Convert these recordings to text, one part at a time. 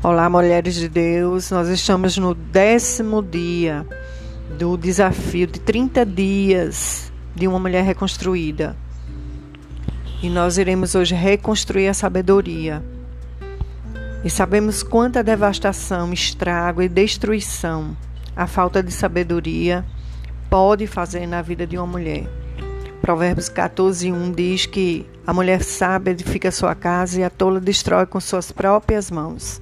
Olá, mulheres de Deus. Nós estamos no décimo dia do desafio de 30 dias de uma mulher reconstruída. E nós iremos hoje reconstruir a sabedoria. E sabemos quanta devastação, estrago e destruição a falta de sabedoria pode fazer na vida de uma mulher. Provérbios 14, 1 diz que a mulher sábia edifica sua casa e a tola destrói com suas próprias mãos.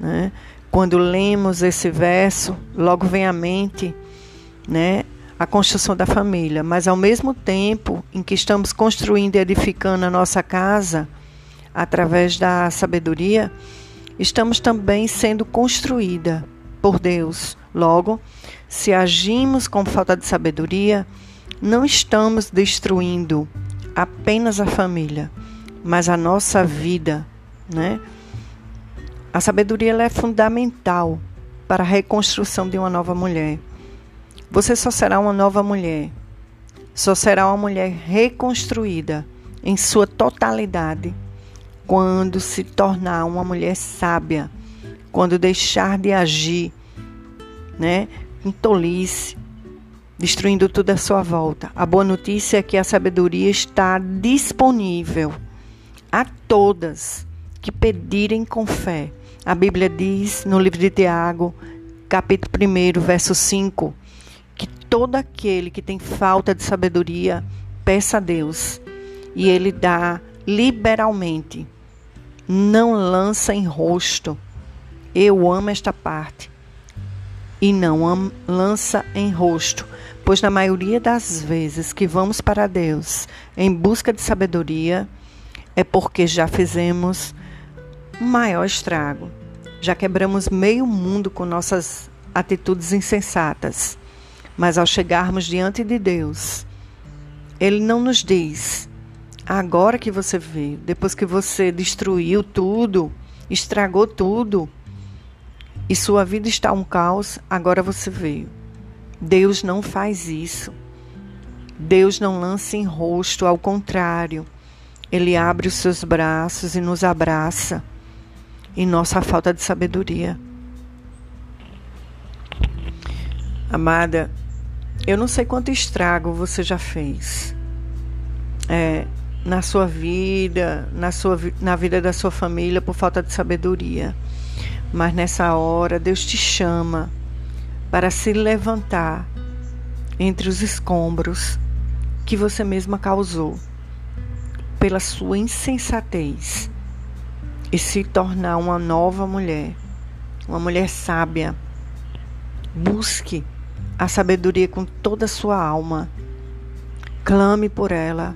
Né? Quando lemos esse verso, logo vem à mente né, a construção da família, mas ao mesmo tempo em que estamos construindo e edificando a nossa casa através da sabedoria, estamos também sendo construída por Deus. Logo, se agimos com falta de sabedoria, não estamos destruindo apenas a família, mas a nossa vida, né? A sabedoria é fundamental para a reconstrução de uma nova mulher. Você só será uma nova mulher, só será uma mulher reconstruída em sua totalidade quando se tornar uma mulher sábia, quando deixar de agir, né, em tolice, destruindo tudo à sua volta. A boa notícia é que a sabedoria está disponível a todas que pedirem com fé. A Bíblia diz no livro de Tiago, capítulo 1, verso 5, que todo aquele que tem falta de sabedoria, peça a Deus e ele dá liberalmente. Não lança em rosto. Eu amo esta parte. E não lança em rosto, pois na maioria das vezes que vamos para Deus em busca de sabedoria, é porque já fizemos maior estrago. Já quebramos meio mundo com nossas atitudes insensatas. Mas ao chegarmos diante de Deus, Ele não nos diz: agora que você vê, depois que você destruiu tudo, estragou tudo, e sua vida está um caos, agora você veio. Deus não faz isso. Deus não lança em rosto, ao contrário, Ele abre os seus braços e nos abraça em nossa falta de sabedoria. Amada, eu não sei quanto estrago você já fez é, na sua vida, na, sua, na vida da sua família por falta de sabedoria. Mas nessa hora, Deus te chama para se levantar entre os escombros que você mesma causou pela sua insensatez e se tornar uma nova mulher, uma mulher sábia. Busque a sabedoria com toda a sua alma. Clame por ela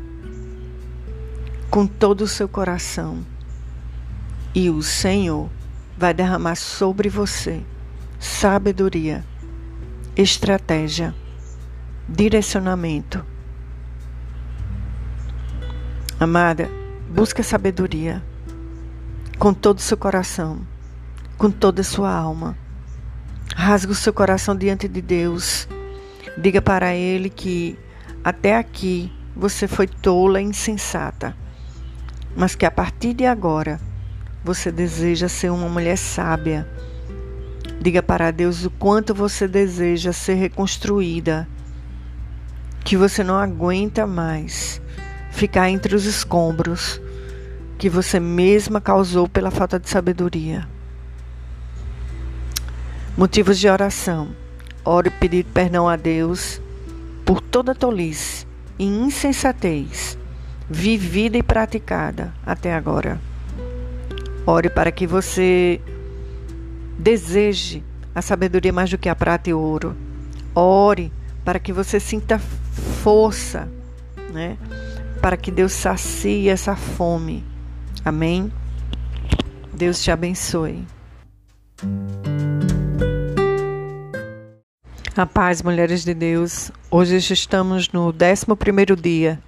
com todo o seu coração. E o Senhor vai derramar sobre você sabedoria, estratégia, direcionamento. Amada, busque a sabedoria com todo o seu coração, com toda a sua alma. Rasgue o seu coração diante de Deus. Diga para Ele que até aqui você foi tola e insensata, mas que a partir de agora você deseja ser uma mulher sábia. Diga para Deus o quanto você deseja ser reconstruída, que você não aguenta mais ficar entre os escombros que você mesma causou pela falta de sabedoria. Motivos de oração. Ore pedir perdão a Deus por toda tolice e insensatez vivida e praticada até agora. Ore para que você deseje a sabedoria mais do que a prata e ouro. Ore para que você sinta força, né? Para que Deus sacie essa fome Amém? Deus te abençoe. A paz, mulheres de Deus. Hoje estamos no 11 dia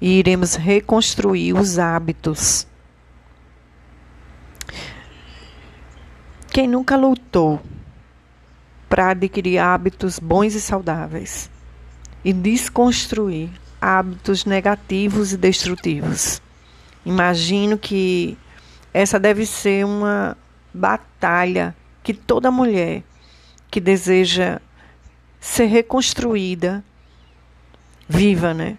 e iremos reconstruir os hábitos. Quem nunca lutou para adquirir hábitos bons e saudáveis e desconstruir hábitos negativos e destrutivos? Imagino que essa deve ser uma batalha que toda mulher que deseja ser reconstruída viva, né?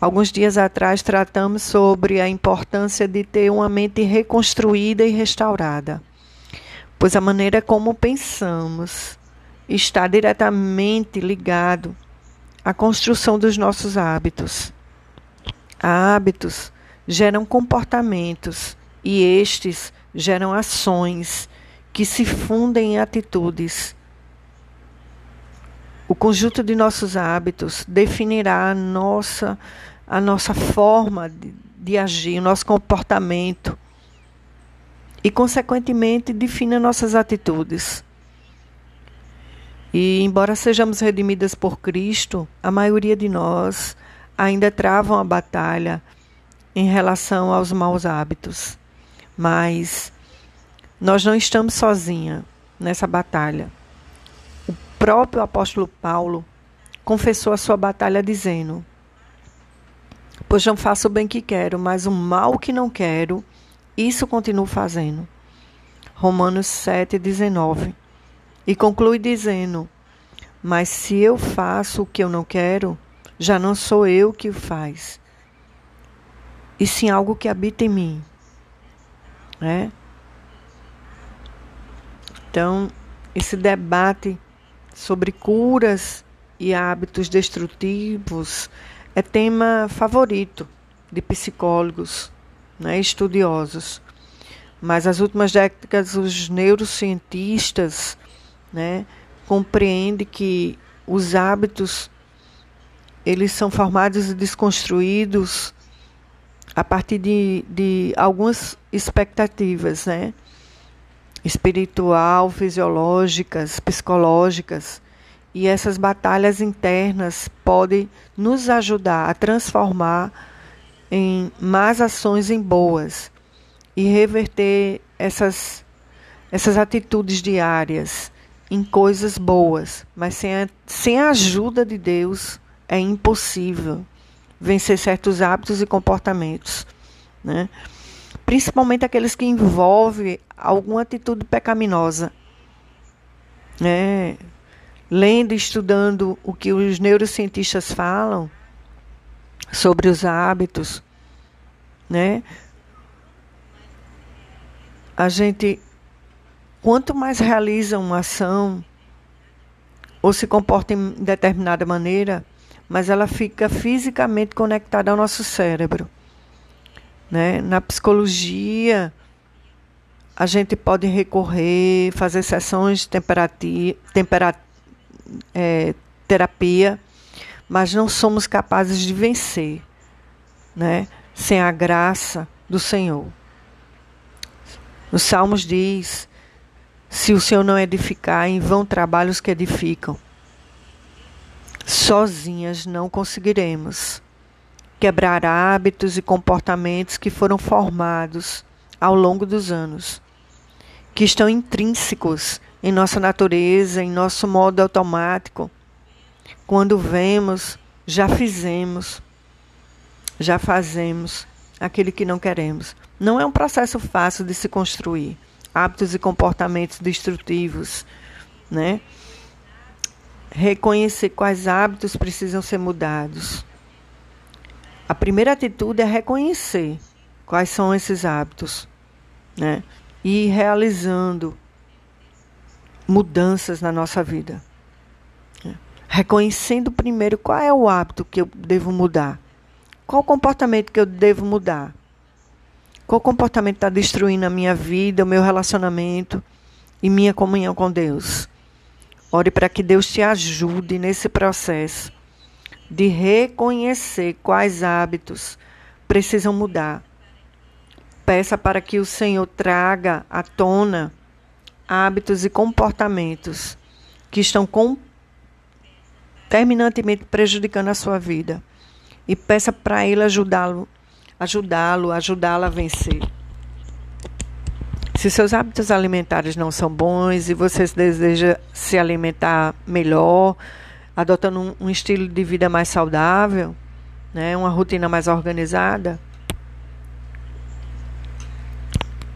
Alguns dias atrás tratamos sobre a importância de ter uma mente reconstruída e restaurada, pois a maneira como pensamos está diretamente ligado à construção dos nossos hábitos. Hábitos geram comportamentos e estes geram ações que se fundem em atitudes. O conjunto de nossos hábitos definirá a nossa, a nossa forma de, de agir, o nosso comportamento e, consequentemente, define nossas atitudes. E, embora sejamos redimidas por Cristo, a maioria de nós ainda travam a batalha em relação aos maus hábitos. Mas nós não estamos sozinhos nessa batalha. O próprio apóstolo Paulo confessou a sua batalha dizendo: Pois não faço o bem que quero, mas o mal que não quero, isso continuo fazendo. Romanos 7, 19. E conclui dizendo: Mas se eu faço o que eu não quero, já não sou eu que o faz, e sim algo que habita em mim. Né? Então, esse debate sobre curas e hábitos destrutivos é tema favorito de psicólogos, né, estudiosos. Mas nas últimas décadas os neurocientistas, né, compreendem que os hábitos eles são formados e desconstruídos a partir de, de algumas expectativas, né? espiritual, fisiológicas, psicológicas. E essas batalhas internas podem nos ajudar a transformar em más ações em boas e reverter essas, essas atitudes diárias em coisas boas. Mas sem a, sem a ajuda de Deus é impossível vencer certos hábitos e comportamentos. Né? principalmente aqueles que envolvem alguma atitude pecaminosa. É, lendo e estudando o que os neurocientistas falam sobre os hábitos, né? A gente, quanto mais realiza uma ação ou se comporta em determinada maneira, mas ela fica fisicamente conectada ao nosso cérebro. Né? Na psicologia, a gente pode recorrer, fazer sessões de tempera, é, terapia, mas não somos capazes de vencer né? sem a graça do Senhor. Os Salmos diz: se o Senhor não edificar, em vão trabalhos que edificam. Sozinhas não conseguiremos quebrar hábitos e comportamentos que foram formados ao longo dos anos, que estão intrínsecos em nossa natureza, em nosso modo automático. Quando vemos, já fizemos, já fazemos aquilo que não queremos. Não é um processo fácil de se construir. Hábitos e comportamentos destrutivos, né? Reconhecer quais hábitos precisam ser mudados a primeira atitude é reconhecer quais são esses hábitos, né? E ir realizando mudanças na nossa vida. Né? Reconhecendo primeiro qual é o hábito que eu devo mudar. Qual o comportamento que eu devo mudar? Qual comportamento está destruindo a minha vida, o meu relacionamento e minha comunhão com Deus? Ore para que Deus te ajude nesse processo de reconhecer quais hábitos precisam mudar. Peça para que o Senhor traga à tona hábitos e comportamentos que estão com, terminantemente prejudicando a sua vida. E peça para Ele ajudá-lo, ajudá-lo, ajudá-la a vencer. Se seus hábitos alimentares não são bons e você deseja se alimentar melhor, adotando um, um estilo de vida mais saudável, né, uma rotina mais organizada,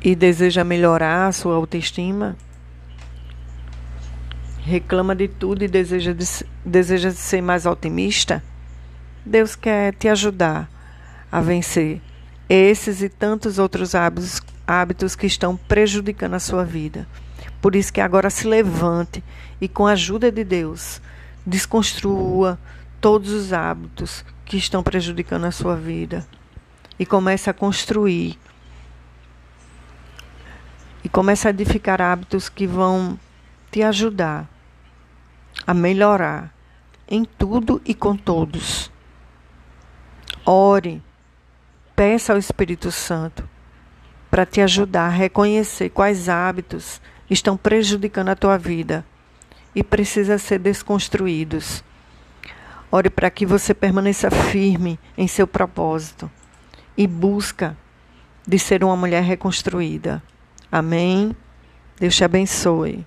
e deseja melhorar a sua autoestima, reclama de tudo e deseja, de, deseja ser mais otimista, Deus quer te ajudar a vencer esses e tantos outros hábitos, hábitos que estão prejudicando a sua vida. Por isso que agora se levante e com a ajuda de Deus, desconstrua todos os hábitos que estão prejudicando a sua vida e comece a construir e comece a edificar hábitos que vão te ajudar a melhorar em tudo e com todos. Ore, peça ao Espírito Santo para te ajudar a reconhecer quais hábitos estão prejudicando a tua vida e precisa ser desconstruídos. Ore para que você permaneça firme em seu propósito e busca de ser uma mulher reconstruída. Amém. Deus te abençoe.